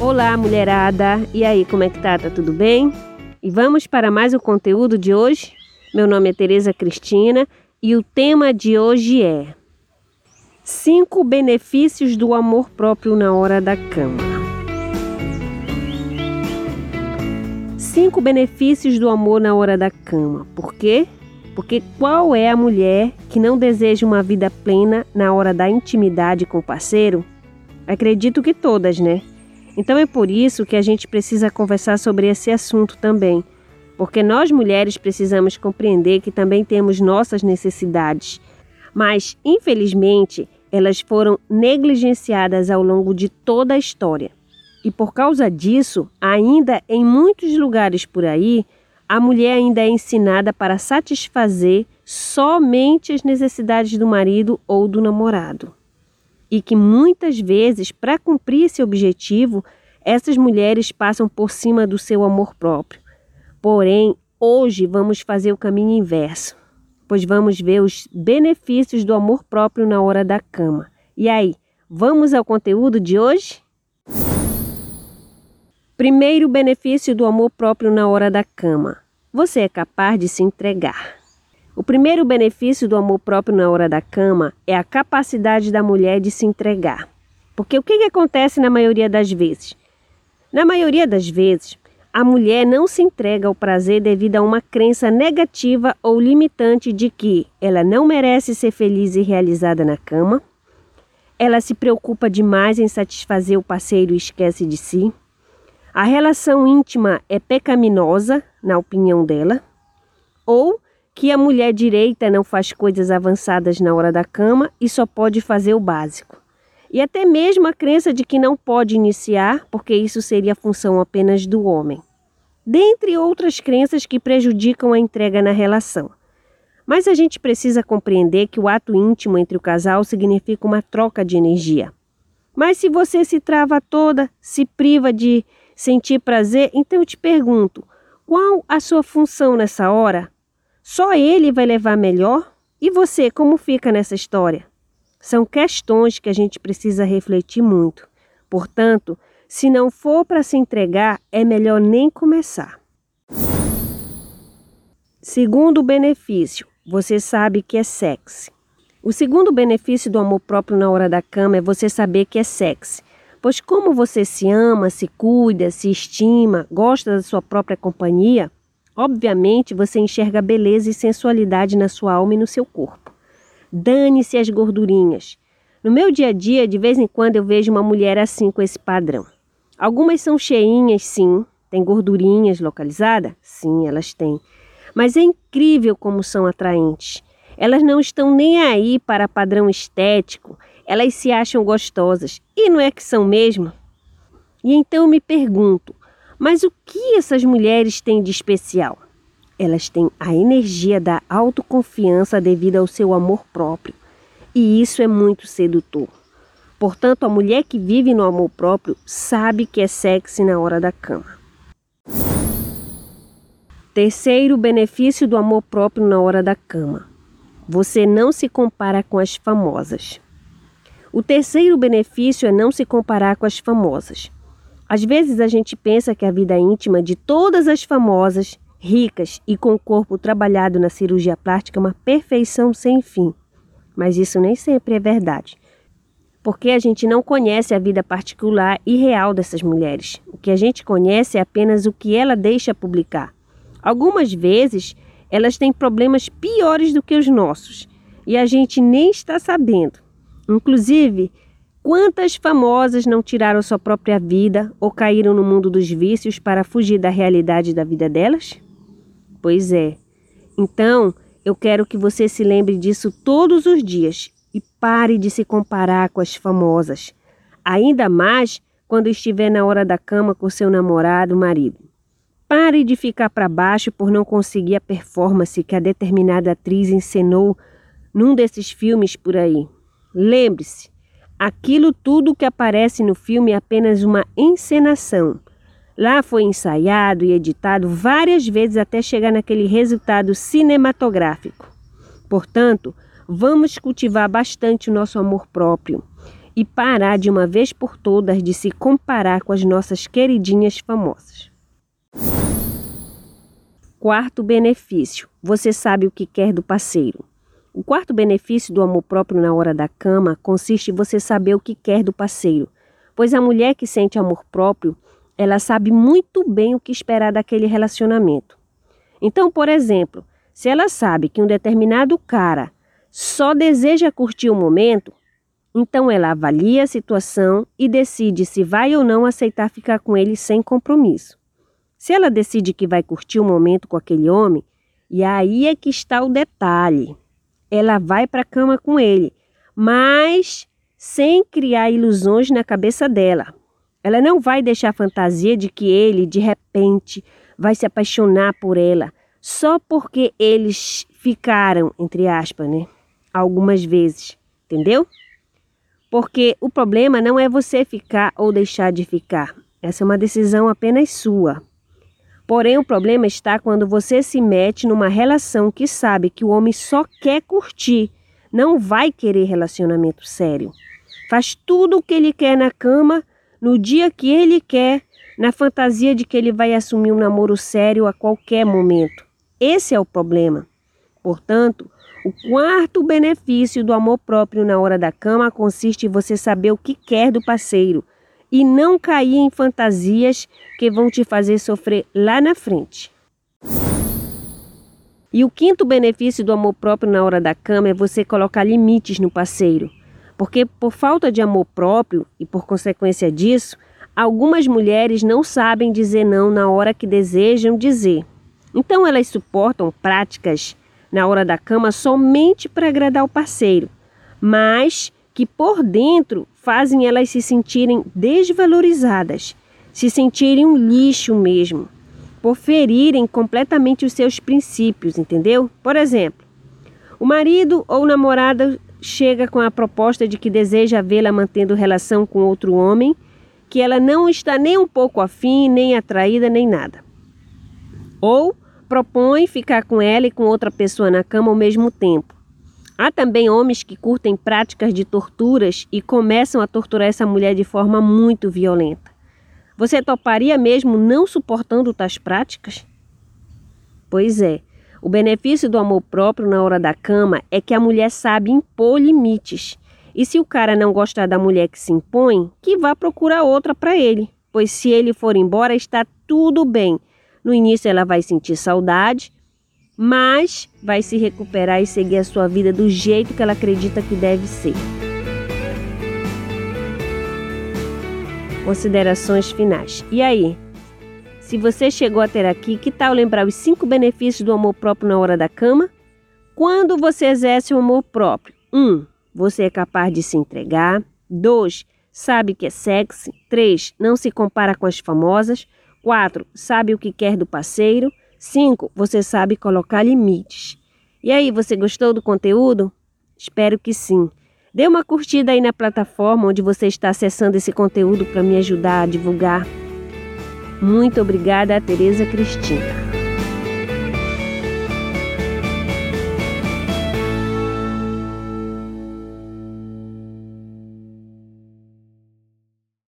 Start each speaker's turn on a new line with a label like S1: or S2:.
S1: Olá, mulherada! E aí, como é que tá? Tá tudo bem? E vamos para mais o conteúdo de hoje? Meu nome é Tereza Cristina e o tema de hoje é Cinco benefícios do amor próprio na hora da cama. Cinco benefícios do amor na hora da cama. Por quê? Porque qual é a mulher que não deseja uma vida plena na hora da intimidade com o parceiro? Acredito que todas, né? Então é por isso que a gente precisa conversar sobre esse assunto também, porque nós mulheres precisamos compreender que também temos nossas necessidades, mas infelizmente elas foram negligenciadas ao longo de toda a história. E por causa disso, ainda em muitos lugares por aí, a mulher ainda é ensinada para satisfazer somente as necessidades do marido ou do namorado e que muitas vezes, para cumprir esse objetivo, essas mulheres passam por cima do seu amor próprio. Porém, hoje vamos fazer o caminho inverso, pois vamos ver os benefícios do amor próprio na hora da cama. E aí, vamos ao conteúdo de hoje? Primeiro benefício do amor próprio na hora da cama: você é capaz de se entregar. O primeiro benefício do amor próprio na hora da cama é a capacidade da mulher de se entregar. Porque o que, que acontece na maioria das vezes? Na maioria das vezes, a mulher não se entrega ao prazer devido a uma crença negativa ou limitante de que ela não merece ser feliz e realizada na cama, ela se preocupa demais em satisfazer o parceiro e esquece de si, a relação íntima é pecaminosa, na opinião dela, ou que a mulher direita não faz coisas avançadas na hora da cama e só pode fazer o básico. E até mesmo a crença de que não pode iniciar, porque isso seria função apenas do homem. Dentre outras crenças que prejudicam a entrega na relação. Mas a gente precisa compreender que o ato íntimo entre o casal significa uma troca de energia. Mas se você se trava toda, se priva de sentir prazer, então eu te pergunto: qual a sua função nessa hora? Só ele vai levar melhor? E você, como fica nessa história? São questões que a gente precisa refletir muito. Portanto, se não for para se entregar, é melhor nem começar. Segundo benefício, você sabe que é sexy. O segundo benefício do amor próprio na hora da cama é você saber que é sexy. Pois como você se ama, se cuida, se estima, gosta da sua própria companhia, Obviamente, você enxerga beleza e sensualidade na sua alma e no seu corpo. Dane-se as gordurinhas. No meu dia a dia, de vez em quando eu vejo uma mulher assim com esse padrão. Algumas são cheinhas, sim. Tem gordurinhas localizadas? Sim, elas têm. Mas é incrível como são atraentes. Elas não estão nem aí para padrão estético. Elas se acham gostosas. E não é que são mesmo? E então eu me pergunto: mas o que essas mulheres têm de especial? Elas têm a energia da autoconfiança devido ao seu amor próprio. E isso é muito sedutor. Portanto, a mulher que vive no amor próprio sabe que é sexy na hora da cama. Terceiro benefício do amor próprio na hora da cama. Você não se compara com as famosas. O terceiro benefício é não se comparar com as famosas. Às vezes a gente pensa que a vida íntima de todas as famosas, ricas e com o corpo trabalhado na cirurgia plástica é uma perfeição sem fim. Mas isso nem sempre é verdade. Porque a gente não conhece a vida particular e real dessas mulheres. O que a gente conhece é apenas o que ela deixa publicar. Algumas vezes elas têm problemas piores do que os nossos e a gente nem está sabendo. Inclusive, Quantas famosas não tiraram sua própria vida ou caíram no mundo dos vícios para fugir da realidade da vida delas? Pois é. Então, eu quero que você se lembre disso todos os dias e pare de se comparar com as famosas, ainda mais quando estiver na hora da cama com seu namorado, marido. Pare de ficar para baixo por não conseguir a performance que a determinada atriz encenou num desses filmes por aí. Lembre-se, Aquilo tudo que aparece no filme é apenas uma encenação. Lá foi ensaiado e editado várias vezes até chegar naquele resultado cinematográfico. Portanto, vamos cultivar bastante o nosso amor próprio e parar de uma vez por todas de se comparar com as nossas queridinhas famosas. Quarto benefício: você sabe o que quer do parceiro. O quarto benefício do amor próprio na hora da cama consiste em você saber o que quer do parceiro, pois a mulher que sente amor próprio, ela sabe muito bem o que esperar daquele relacionamento. Então, por exemplo, se ela sabe que um determinado cara só deseja curtir o momento, então ela avalia a situação e decide se vai ou não aceitar ficar com ele sem compromisso. Se ela decide que vai curtir o momento com aquele homem, e aí é que está o detalhe. Ela vai para a cama com ele, mas sem criar ilusões na cabeça dela. Ela não vai deixar a fantasia de que ele, de repente, vai se apaixonar por ela, só porque eles ficaram, entre aspas, né? Algumas vezes, entendeu? Porque o problema não é você ficar ou deixar de ficar. Essa é uma decisão apenas sua. Porém, o problema está quando você se mete numa relação que sabe que o homem só quer curtir, não vai querer relacionamento sério. Faz tudo o que ele quer na cama, no dia que ele quer, na fantasia de que ele vai assumir um namoro sério a qualquer momento. Esse é o problema. Portanto, o quarto benefício do amor próprio na hora da cama consiste em você saber o que quer do parceiro e não cair em fantasias que vão te fazer sofrer lá na frente. E o quinto benefício do amor próprio na hora da cama é você colocar limites no parceiro. Porque por falta de amor próprio e por consequência disso, algumas mulheres não sabem dizer não na hora que desejam dizer. Então elas suportam práticas na hora da cama somente para agradar o parceiro, mas que por dentro fazem elas se sentirem desvalorizadas, se sentirem um lixo mesmo, por ferirem completamente os seus princípios, entendeu? Por exemplo, o marido ou namorada chega com a proposta de que deseja vê-la mantendo relação com outro homem, que ela não está nem um pouco afim, nem atraída, nem nada. Ou propõe ficar com ela e com outra pessoa na cama ao mesmo tempo. Há também homens que curtem práticas de torturas e começam a torturar essa mulher de forma muito violenta. Você toparia mesmo não suportando tais práticas? Pois é, o benefício do amor próprio na hora da cama é que a mulher sabe impor limites. E se o cara não gostar da mulher que se impõe, que vá procurar outra para ele. Pois se ele for embora, está tudo bem, no início ela vai sentir saudade, mas vai se recuperar e seguir a sua vida do jeito que ela acredita que deve ser. Considerações finais. E aí? Se você chegou a ter aqui, que tal lembrar os cinco benefícios do amor próprio na hora da cama? Quando você exerce o amor próprio, 1. Um, você é capaz de se entregar. 2. Sabe que é sexy. 3. Não se compara com as famosas. 4. Sabe o que quer do parceiro. 5. Você sabe colocar limites. E aí, você gostou do conteúdo? Espero que sim. Dê uma curtida aí na plataforma onde você está acessando esse conteúdo para me ajudar a divulgar. Muito obrigada, Tereza Cristina.